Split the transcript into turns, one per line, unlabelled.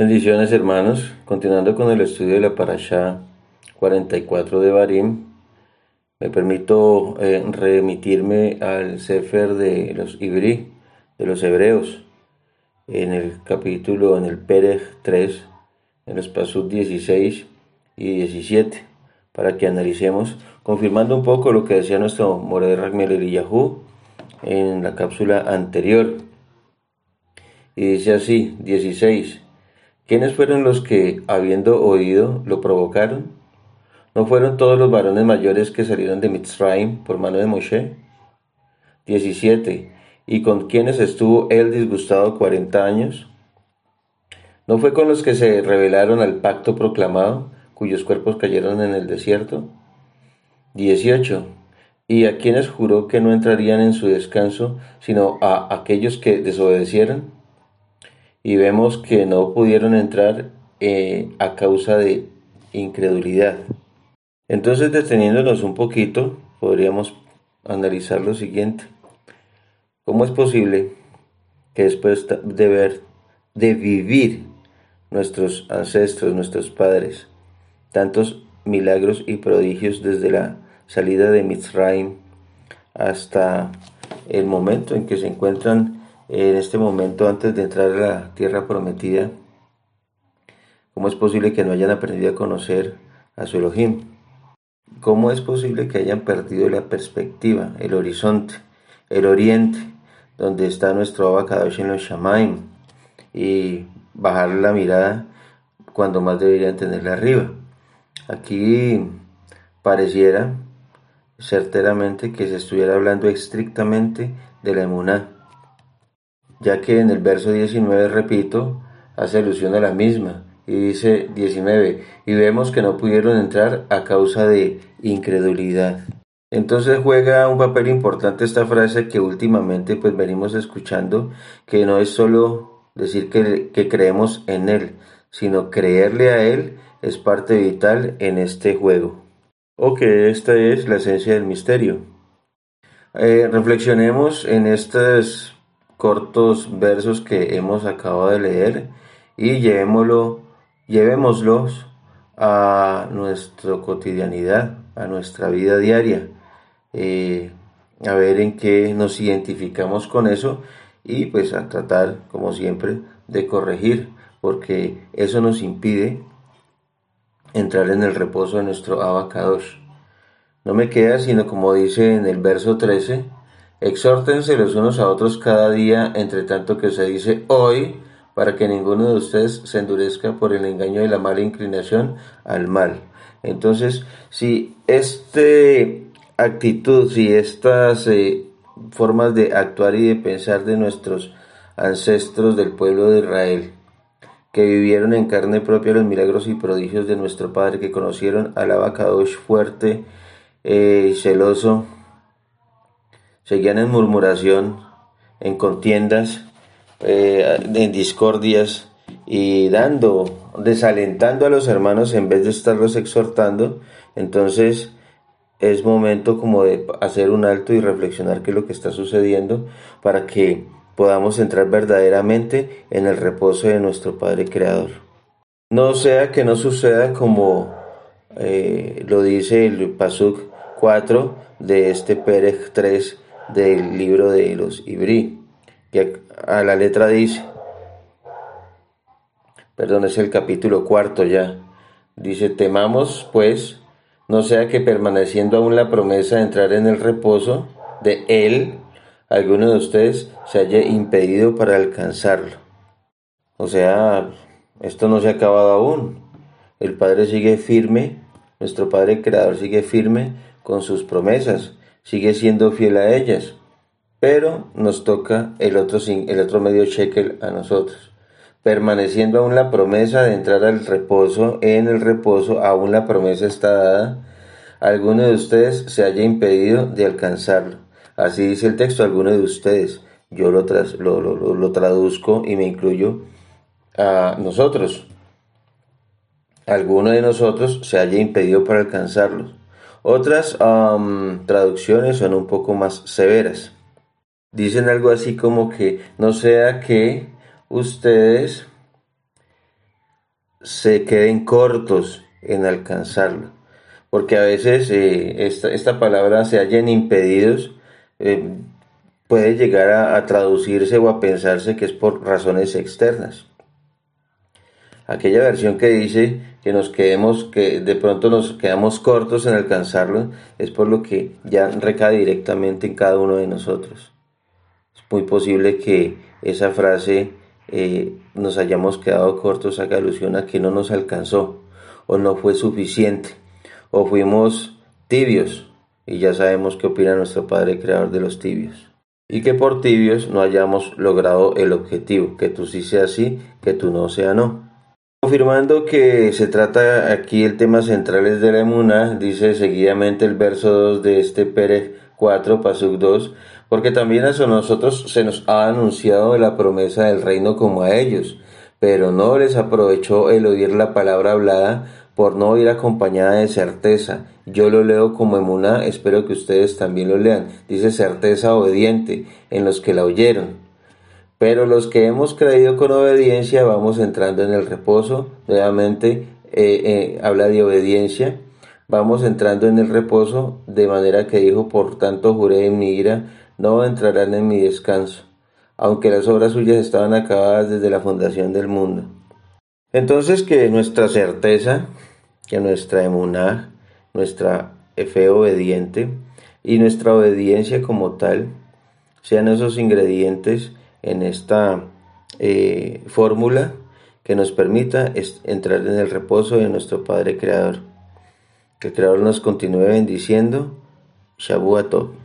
Bendiciones hermanos, continuando con el estudio de la Parashá 44 de Barim, me permito eh, remitirme al Sefer de los Ibrí, de los Hebreos, en el capítulo, en el Perej 3, en los pasos 16 y 17, para que analicemos, confirmando un poco lo que decía nuestro Moré Ragmel Eliyahu en la cápsula anterior. Y dice así, 16. ¿Quiénes fueron los que, habiendo oído, lo provocaron? ¿No fueron todos los varones mayores que salieron de Mitzrayim por mano de Moshe? 17. ¿Y con quiénes estuvo él disgustado cuarenta años? ¿No fue con los que se rebelaron al pacto proclamado, cuyos cuerpos cayeron en el desierto? 18. ¿Y a quienes juró que no entrarían en su descanso, sino a aquellos que desobedecieron? Y vemos que no pudieron entrar eh, a causa de incredulidad. Entonces, deteniéndonos un poquito, podríamos analizar lo siguiente. ¿Cómo es posible que después de ver, de vivir nuestros ancestros, nuestros padres, tantos milagros y prodigios desde la salida de Mitzrayim hasta el momento en que se encuentran en este momento antes de entrar a la tierra prometida, ¿cómo es posible que no hayan aprendido a conocer a su Elohim? ¿Cómo es posible que hayan perdido la perspectiva, el horizonte, el oriente, donde está nuestro Abacadosh en los Shamaim, y bajar la mirada cuando más deberían tenerla arriba? Aquí pareciera certeramente que se estuviera hablando estrictamente de la emuná, ya que en el verso 19, repito, hace alusión a la misma, y dice 19, y vemos que no pudieron entrar a causa de incredulidad. Entonces juega un papel importante esta frase que últimamente pues venimos escuchando, que no es solo decir que, que creemos en Él, sino creerle a Él es parte vital en este juego. O que esta es la esencia del misterio. Eh, reflexionemos en estas cortos versos que hemos acabado de leer y llevémoslo, llevémoslos a nuestra cotidianidad, a nuestra vida diaria, eh, a ver en qué nos identificamos con eso y pues a tratar, como siempre, de corregir, porque eso nos impide entrar en el reposo de nuestro abacados. No me queda sino como dice en el verso 13, Exhórtense los unos a otros cada día, entre tanto que se dice hoy, para que ninguno de ustedes se endurezca por el engaño y la mala inclinación al mal. Entonces, si esta actitud, si estas eh, formas de actuar y de pensar de nuestros ancestros del pueblo de Israel, que vivieron en carne propia los milagros y prodigios de nuestro Padre, que conocieron al abacadosh fuerte eh, y celoso, seguían en murmuración, en contiendas, eh, en discordias y dando, desalentando a los hermanos en vez de estarlos exhortando, entonces es momento como de hacer un alto y reflexionar qué es lo que está sucediendo para que podamos entrar verdaderamente en el reposo de nuestro Padre Creador. No sea que no suceda como eh, lo dice el Pasuk 4 de este Perej 3 del libro de los Ibrí, que a la letra dice, perdón, es el capítulo cuarto ya, dice, temamos pues, no sea que permaneciendo aún la promesa de entrar en el reposo de Él, alguno de ustedes se haya impedido para alcanzarlo. O sea, esto no se ha acabado aún. El Padre sigue firme, nuestro Padre Creador sigue firme con sus promesas sigue siendo fiel a ellas, pero nos toca el otro, el otro medio shekel a nosotros. Permaneciendo aún la promesa de entrar al reposo, en el reposo aún la promesa está dada, alguno de ustedes se haya impedido de alcanzarlo. Así dice el texto, alguno de ustedes. Yo lo, lo, lo traduzco y me incluyo a nosotros. Alguno de nosotros se haya impedido para alcanzarlo. Otras traducciones son un poco más severas. Dicen algo así como que no sea que ustedes se queden cortos en alcanzarlo. Porque a veces eh, esta, palabra se hallen impedidos, eh, puede llegar a, traducirse o a pensarse que es por razones externas. Aquella versión que dice que nos quedemos, que de pronto nos quedamos cortos en alcanzarlo, es por lo que ya recae directamente en cada uno de nosotros. Es muy posible que esa frase eh, nos hayamos quedado cortos haga alusión a que no nos alcanzó o no fue suficiente o fuimos tibios y ya sabemos qué opina nuestro Padre Creador de los tibios y que por tibios no hayamos logrado el objetivo, que tú sí sea sí, que tú no sea no. Confirmando que se trata aquí el tema central es de la emuna, dice seguidamente el verso 2 de este Pérez 4, Pasuk 2, porque también a nosotros se nos ha anunciado la promesa del reino como a ellos, pero no les aprovechó el oír la palabra hablada por no ir acompañada de certeza. Yo lo leo como emuná, espero que ustedes también lo lean. Dice certeza obediente en los que la oyeron. Pero los que hemos creído con obediencia vamos entrando en el reposo. Nuevamente eh, eh, habla de obediencia. Vamos entrando en el reposo de manera que dijo, por tanto juré en mi ira no entrarán en mi descanso, aunque las obras suyas estaban acabadas desde la fundación del mundo. Entonces que nuestra certeza, que nuestra emuná, nuestra fe obediente y nuestra obediencia como tal sean esos ingredientes en esta eh, fórmula que nos permita entrar en el reposo de nuestro Padre Creador. Que el Creador nos continúe bendiciendo. Shabuatov.